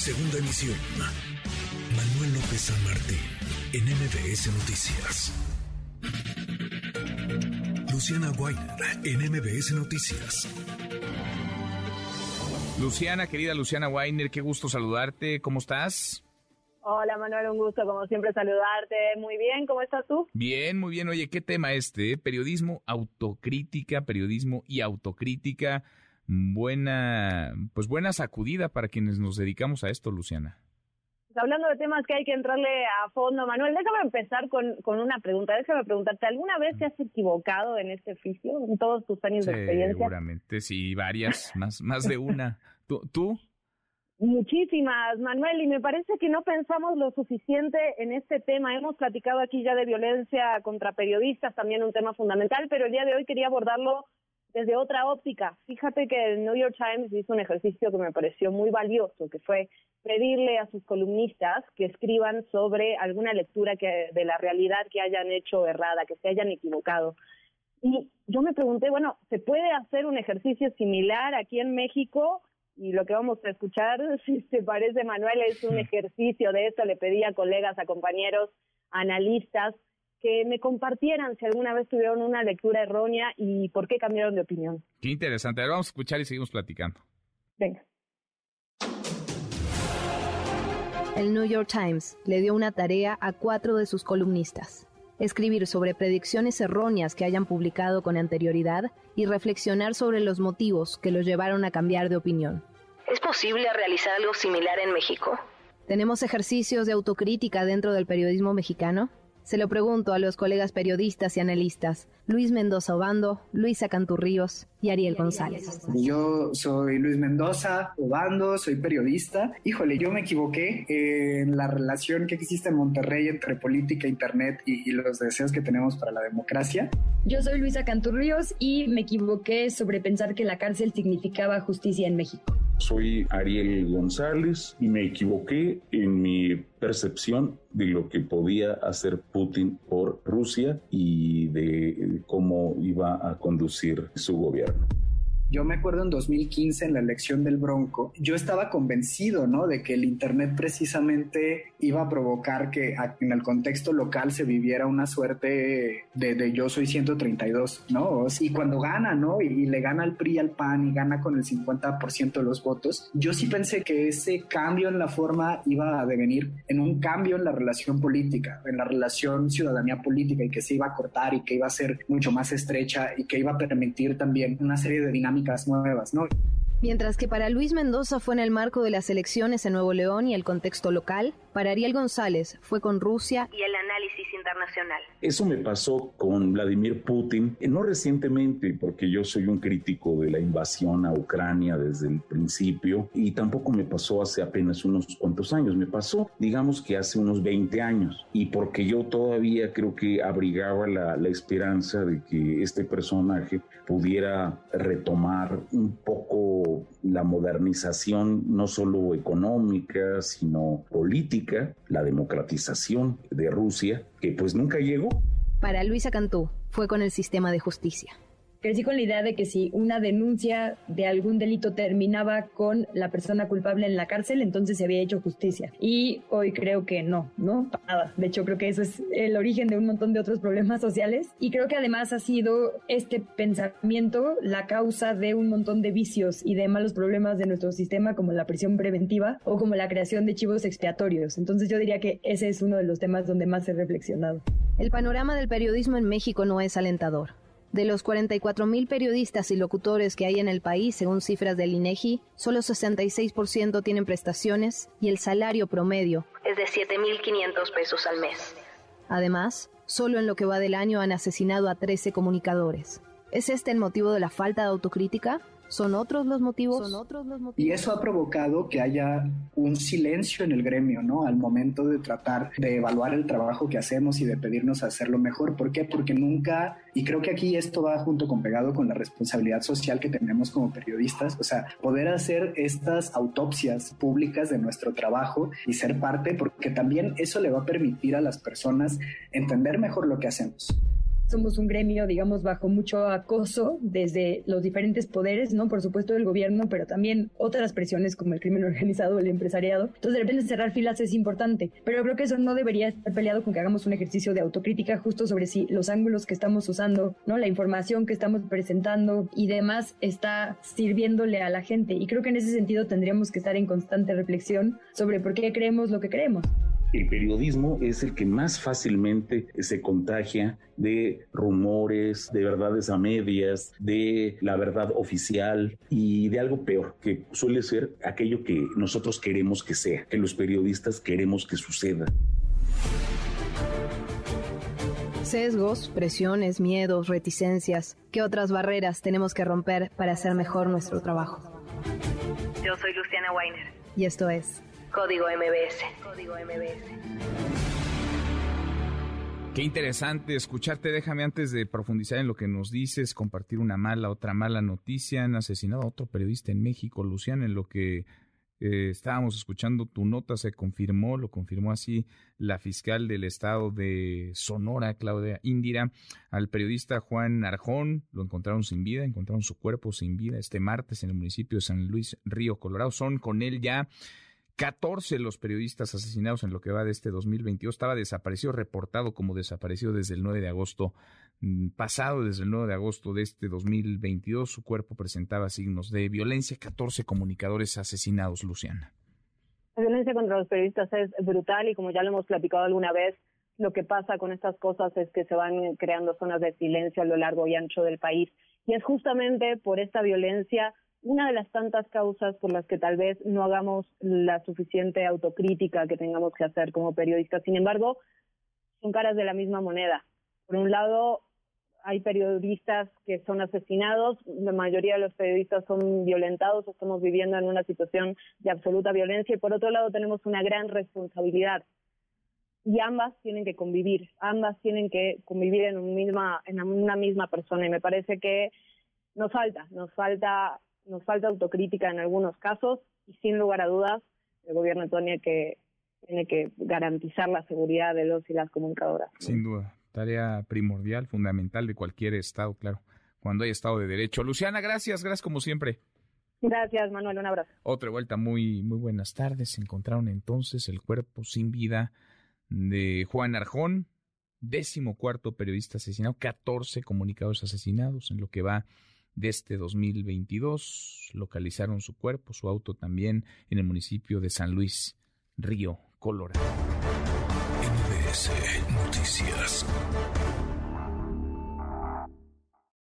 Segunda emisión. Manuel López San Martín, en MBS Noticias. Luciana Weiner, en MBS Noticias. Luciana, querida Luciana Weiner, qué gusto saludarte. ¿Cómo estás? Hola Manuel, un gusto como siempre saludarte. Muy bien, ¿cómo estás tú? Bien, muy bien. Oye, ¿qué tema este? Periodismo, autocrítica, periodismo y autocrítica. Buena, pues buena sacudida para quienes nos dedicamos a esto, Luciana. Pues hablando de temas que hay que entrarle a fondo, Manuel, déjame empezar con, con una pregunta. Déjame preguntarte, ¿alguna vez te has equivocado en este oficio, en todos tus años de experiencia? Seguramente, sí, varias, más, más de una. ¿Tú? ¿Tú? Muchísimas, Manuel, y me parece que no pensamos lo suficiente en este tema. Hemos platicado aquí ya de violencia contra periodistas, también un tema fundamental, pero el día de hoy quería abordarlo desde otra óptica. Fíjate que el New York Times hizo un ejercicio que me pareció muy valioso, que fue pedirle a sus columnistas que escriban sobre alguna lectura que, de la realidad que hayan hecho errada, que se hayan equivocado. Y yo me pregunté, bueno, ¿se puede hacer un ejercicio similar aquí en México? y lo que vamos a escuchar, si te parece, Manuel, es un ejercicio de esto. Le pedí a colegas, a compañeros, analistas, que me compartieran si alguna vez tuvieron una lectura errónea y por qué cambiaron de opinión. Qué interesante. Ahora vamos a escuchar y seguimos platicando. Venga. El New York Times le dio una tarea a cuatro de sus columnistas escribir sobre predicciones erróneas que hayan publicado con anterioridad y reflexionar sobre los motivos que los llevaron a cambiar de opinión. ¿Es posible realizar algo similar en México? ¿Tenemos ejercicios de autocrítica dentro del periodismo mexicano? Se lo pregunto a los colegas periodistas y analistas, Luis Mendoza Obando, Luisa Canturríos y Ariel González. Yo soy Luis Mendoza Obando, soy periodista. Híjole, yo me equivoqué en la relación que existe en Monterrey entre política, internet y, y los deseos que tenemos para la democracia. Yo soy Luisa Canturríos y me equivoqué sobre pensar que la cárcel significaba justicia en México. Soy Ariel González y me equivoqué en mi percepción de lo que podía hacer Putin por Rusia y de cómo iba a conducir su gobierno. Yo me acuerdo en 2015 en la elección del Bronco, yo estaba convencido, ¿no? De que el Internet precisamente iba a provocar que en el contexto local se viviera una suerte de, de yo soy 132, ¿no? Y cuando gana, ¿no? Y, le gana al PRI al PAN y gana con el 50% de los votos, yo sí pensé que ese cambio en la forma iba a devenir en un cambio en la relación política, en la relación ciudadanía política y que se iba a cortar y que iba a ser mucho más estrecha y que iba a permitir también una serie de dinámicas nuevas, ¿no? Mientras que para Luis Mendoza fue en el marco de las elecciones en Nuevo León y el contexto local, para Ariel González fue con Rusia y el análisis internacional. Eso me pasó con Vladimir Putin, eh, no recientemente, porque yo soy un crítico de la invasión a Ucrania desde el principio, y tampoco me pasó hace apenas unos cuantos años, me pasó, digamos que hace unos 20 años, y porque yo todavía creo que abrigaba la, la esperanza de que este personaje pudiera retomar un poco la modernización no solo económica, sino política, la democratización de Rusia, que pues nunca llegó. Para Luisa Cantú fue con el sistema de justicia crecí con la idea de que si una denuncia de algún delito terminaba con la persona culpable en la cárcel, entonces se había hecho justicia. Y hoy creo que no, ¿no? Nada. De hecho, creo que eso es el origen de un montón de otros problemas sociales. Y creo que además ha sido este pensamiento la causa de un montón de vicios y de malos problemas de nuestro sistema, como la prisión preventiva o como la creación de chivos expiatorios. Entonces yo diría que ese es uno de los temas donde más he reflexionado. El panorama del periodismo en México no es alentador. De los 44 mil periodistas y locutores que hay en el país, según cifras del INEGI, solo 66% tienen prestaciones y el salario promedio es de 7.500 pesos al mes. Además, solo en lo que va del año han asesinado a 13 comunicadores. ¿Es este el motivo de la falta de autocrítica? ¿Son otros los motivos? ¿Son otros los motivos? Y eso ha provocado que haya un silencio en el gremio, ¿no? Al momento de tratar de evaluar el trabajo que hacemos y de pedirnos hacerlo mejor. ¿Por qué? Porque nunca, y creo que aquí esto va junto con pegado con la responsabilidad social que tenemos como periodistas, o sea, poder hacer estas autopsias públicas de nuestro trabajo y ser parte, porque también eso le va a permitir a las personas entender mejor lo que hacemos. Somos un gremio, digamos, bajo mucho acoso desde los diferentes poderes, ¿no? Por supuesto del gobierno, pero también otras presiones como el crimen organizado, el empresariado. Entonces, de repente cerrar filas es importante, pero creo que eso no debería estar peleado con que hagamos un ejercicio de autocrítica justo sobre si los ángulos que estamos usando, ¿no? La información que estamos presentando y demás está sirviéndole a la gente. Y creo que en ese sentido tendríamos que estar en constante reflexión sobre por qué creemos lo que creemos. El periodismo es el que más fácilmente se contagia de rumores, de verdades a medias, de la verdad oficial y de algo peor, que suele ser aquello que nosotros queremos que sea, que los periodistas queremos que suceda. Sesgos, presiones, miedos, reticencias. ¿Qué otras barreras tenemos que romper para hacer mejor nuestro trabajo? Yo soy Luciana Weiner. Y esto es Código MBS. Código MBS. Qué interesante escucharte. Déjame antes de profundizar en lo que nos dices, compartir una mala, otra mala noticia. Han asesinado a otro periodista en México, Luciana, en lo que eh, estábamos escuchando tu nota se confirmó, lo confirmó así la fiscal del estado de Sonora, Claudia Indira, al periodista Juan Arjón, lo encontraron sin vida, encontraron su cuerpo sin vida este martes en el municipio de San Luis Río, Colorado. Son con él ya 14 los periodistas asesinados en lo que va de este 2022. Estaba desaparecido, reportado como desaparecido desde el 9 de agosto mm, pasado, desde el 9 de agosto de este 2022. Su cuerpo presentaba signos de violencia. 14 comunicadores asesinados, Luciana. La violencia contra los periodistas es brutal y como ya lo hemos platicado alguna vez, lo que pasa con estas cosas es que se van creando zonas de silencio a lo largo y ancho del país. Y es justamente por esta violencia una de las tantas causas por las que tal vez no hagamos la suficiente autocrítica que tengamos que hacer como periodistas. Sin embargo, son caras de la misma moneda. Por un lado, hay periodistas que son asesinados, la mayoría de los periodistas son violentados, estamos viviendo en una situación de absoluta violencia y por otro lado tenemos una gran responsabilidad. Y ambas tienen que convivir, ambas tienen que convivir en, un misma, en una misma persona y me parece que nos falta, nos falta nos falta autocrítica en algunos casos y sin lugar a dudas el gobierno tiene que tiene que garantizar la seguridad de los y las comunicadoras. Sin duda, tarea primordial, fundamental de cualquier estado, claro, cuando hay estado de derecho. Luciana, gracias, gracias como siempre. Gracias, Manuel, un abrazo. Otra vuelta, muy muy buenas tardes. Se encontraron entonces el cuerpo sin vida de Juan Arjón, décimo cuarto periodista asesinado, 14 comunicadores asesinados en lo que va de este 2022. Localizaron su cuerpo, su auto también, en el municipio de San Luis, Río, Colorado.